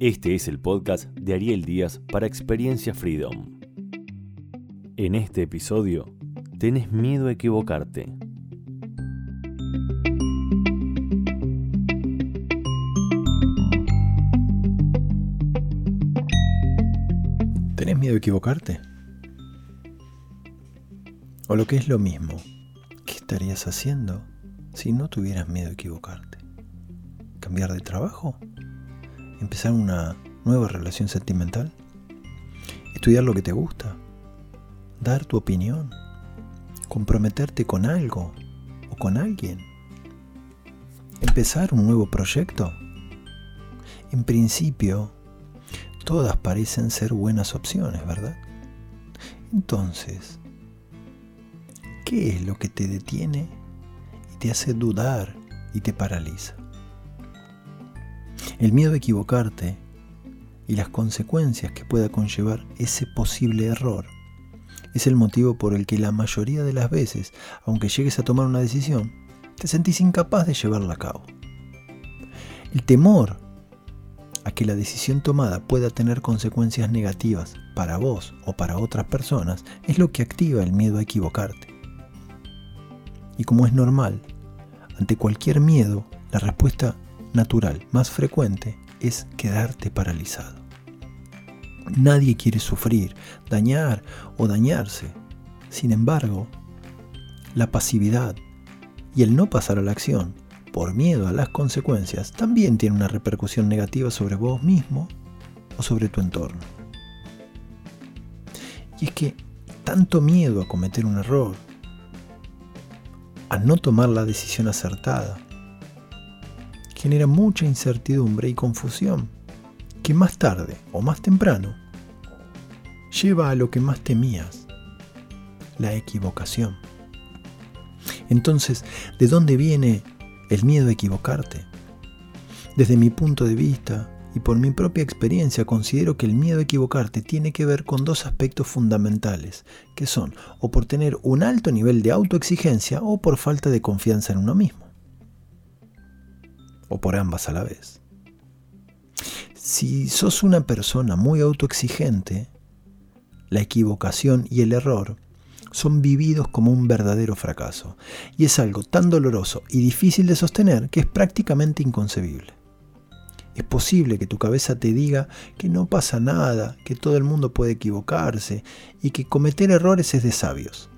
Este es el podcast de Ariel Díaz para Experiencia Freedom. En este episodio, ¿tenés miedo a equivocarte? ¿Tenés miedo a equivocarte? O lo que es lo mismo, ¿qué estarías haciendo si no tuvieras miedo a equivocarte? ¿Cambiar de trabajo? ¿Empezar una nueva relación sentimental? ¿Estudiar lo que te gusta? ¿Dar tu opinión? ¿Comprometerte con algo o con alguien? ¿Empezar un nuevo proyecto? En principio, todas parecen ser buenas opciones, ¿verdad? Entonces, ¿qué es lo que te detiene y te hace dudar y te paraliza? El miedo a equivocarte y las consecuencias que pueda conllevar ese posible error es el motivo por el que la mayoría de las veces, aunque llegues a tomar una decisión, te sentís incapaz de llevarla a cabo. El temor a que la decisión tomada pueda tener consecuencias negativas para vos o para otras personas es lo que activa el miedo a equivocarte. Y como es normal, ante cualquier miedo, la respuesta natural más frecuente es quedarte paralizado. Nadie quiere sufrir, dañar o dañarse. Sin embargo, la pasividad y el no pasar a la acción por miedo a las consecuencias también tiene una repercusión negativa sobre vos mismo o sobre tu entorno. Y es que tanto miedo a cometer un error, a no tomar la decisión acertada, genera mucha incertidumbre y confusión, que más tarde o más temprano lleva a lo que más temías, la equivocación. Entonces, ¿de dónde viene el miedo a equivocarte? Desde mi punto de vista y por mi propia experiencia considero que el miedo a equivocarte tiene que ver con dos aspectos fundamentales, que son o por tener un alto nivel de autoexigencia o por falta de confianza en uno mismo. O por ambas a la vez. Si sos una persona muy autoexigente, la equivocación y el error son vividos como un verdadero fracaso, y es algo tan doloroso y difícil de sostener que es prácticamente inconcebible. Es posible que tu cabeza te diga que no pasa nada, que todo el mundo puede equivocarse y que cometer errores es de sabios.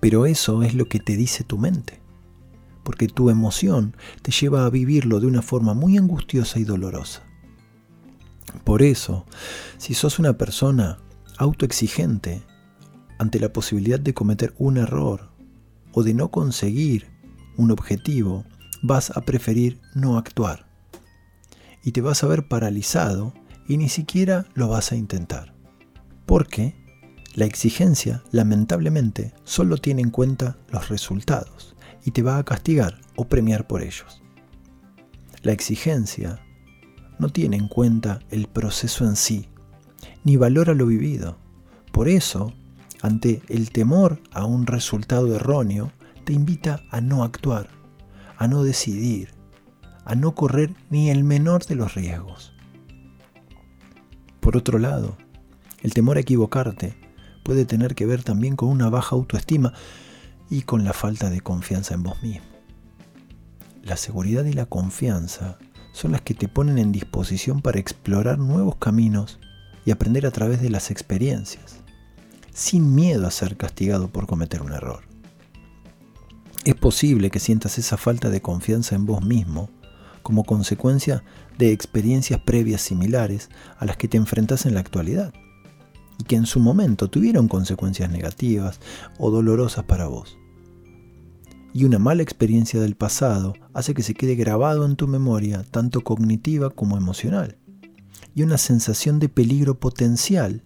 Pero eso es lo que te dice tu mente, porque tu emoción te lleva a vivirlo de una forma muy angustiosa y dolorosa. Por eso, si sos una persona autoexigente ante la posibilidad de cometer un error o de no conseguir un objetivo, vas a preferir no actuar. Y te vas a ver paralizado y ni siquiera lo vas a intentar. Porque la exigencia, lamentablemente, solo tiene en cuenta los resultados y te va a castigar o premiar por ellos. La exigencia no tiene en cuenta el proceso en sí, ni valora lo vivido. Por eso, ante el temor a un resultado erróneo, te invita a no actuar, a no decidir, a no correr ni el menor de los riesgos. Por otro lado, el temor a equivocarte puede tener que ver también con una baja autoestima y con la falta de confianza en vos mismo. La seguridad y la confianza son las que te ponen en disposición para explorar nuevos caminos y aprender a través de las experiencias, sin miedo a ser castigado por cometer un error. Es posible que sientas esa falta de confianza en vos mismo como consecuencia de experiencias previas similares a las que te enfrentas en la actualidad y que en su momento tuvieron consecuencias negativas o dolorosas para vos. Y una mala experiencia del pasado hace que se quede grabado en tu memoria, tanto cognitiva como emocional y una sensación de peligro potencial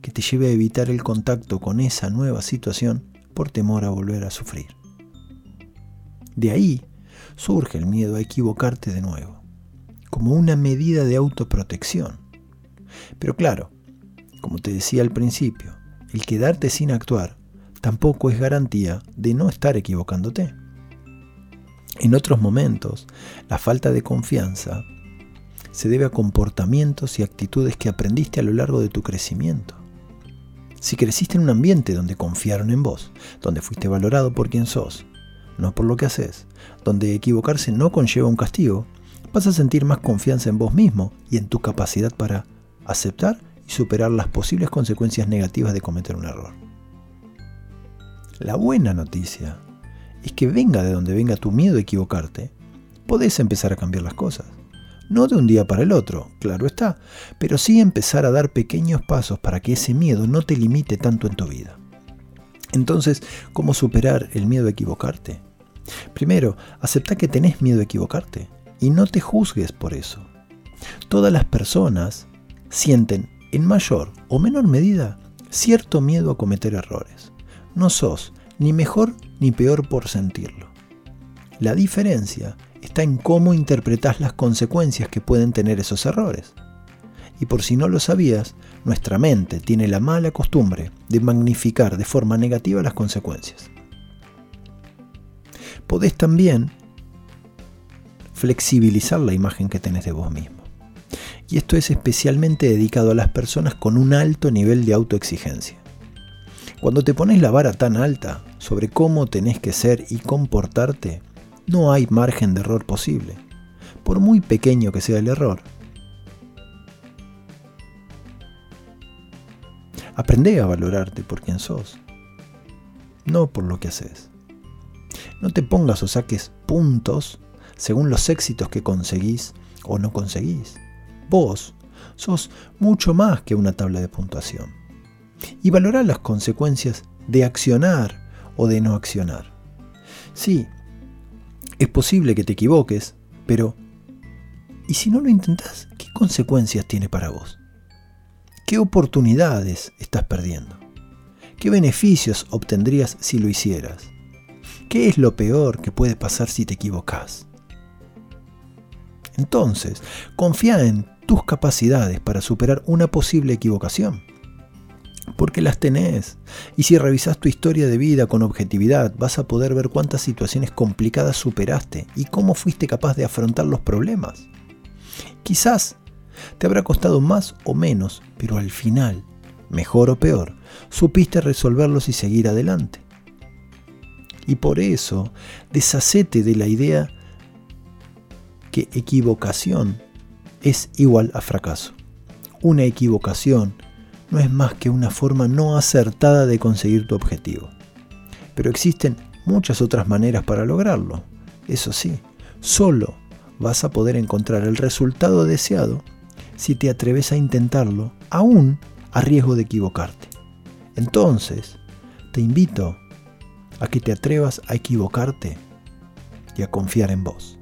que te lleve a evitar el contacto con esa nueva situación por temor a volver a sufrir. De ahí surge el miedo a equivocarte de nuevo, como una medida de autoprotección. Pero claro, como te decía al principio, el quedarte sin actuar tampoco es garantía de no estar equivocándote. En otros momentos, la falta de confianza se debe a comportamientos y actitudes que aprendiste a lo largo de tu crecimiento. Si creciste en un ambiente donde confiaron en vos, donde fuiste valorado por quien sos, no por lo que haces, donde equivocarse no conlleva un castigo, vas a sentir más confianza en vos mismo y en tu capacidad para aceptar y superar las posibles consecuencias negativas de cometer un error. La buena noticia es que venga de donde venga tu miedo a equivocarte, podés empezar a cambiar las cosas. No de un día para el otro, claro está, pero sí empezar a dar pequeños pasos para que ese miedo no te limite tanto en tu vida. Entonces, ¿cómo superar el miedo a equivocarte? Primero, acepta que tenés miedo a equivocarte y no te juzgues por eso. Todas las personas sienten, en mayor o menor medida, cierto miedo a cometer errores. No sos ni mejor ni peor por sentirlo. La diferencia está en cómo interpretas las consecuencias que pueden tener esos errores. Y por si no lo sabías, nuestra mente tiene la mala costumbre de magnificar de forma negativa las consecuencias. Podés también flexibilizar la imagen que tenés de vos mismo. Y esto es especialmente dedicado a las personas con un alto nivel de autoexigencia. Cuando te pones la vara tan alta sobre cómo tenés que ser y comportarte, no hay margen de error posible, por muy pequeño que sea el error. Aprende a valorarte por quien sos, no por lo que haces. No te pongas o saques puntos según los éxitos que conseguís o no conseguís. Vos sos mucho más que una tabla de puntuación. Y valora las consecuencias de accionar o de no accionar. Sí, es posible que te equivoques, pero ¿y si no lo intentas? ¿Qué consecuencias tiene para vos? ¿Qué oportunidades estás perdiendo? ¿Qué beneficios obtendrías si lo hicieras? ¿Qué es lo peor que puede pasar si te equivocas? Entonces, confía en tus capacidades para superar una posible equivocación porque las tenés. Y si revisas tu historia de vida con objetividad, vas a poder ver cuántas situaciones complicadas superaste y cómo fuiste capaz de afrontar los problemas. Quizás te habrá costado más o menos, pero al final, mejor o peor, supiste resolverlos y seguir adelante. Y por eso, deshacete de la idea que equivocación es igual a fracaso. Una equivocación no es más que una forma no acertada de conseguir tu objetivo. Pero existen muchas otras maneras para lograrlo. Eso sí, solo vas a poder encontrar el resultado deseado si te atreves a intentarlo, aún a riesgo de equivocarte. Entonces, te invito a que te atrevas a equivocarte y a confiar en vos.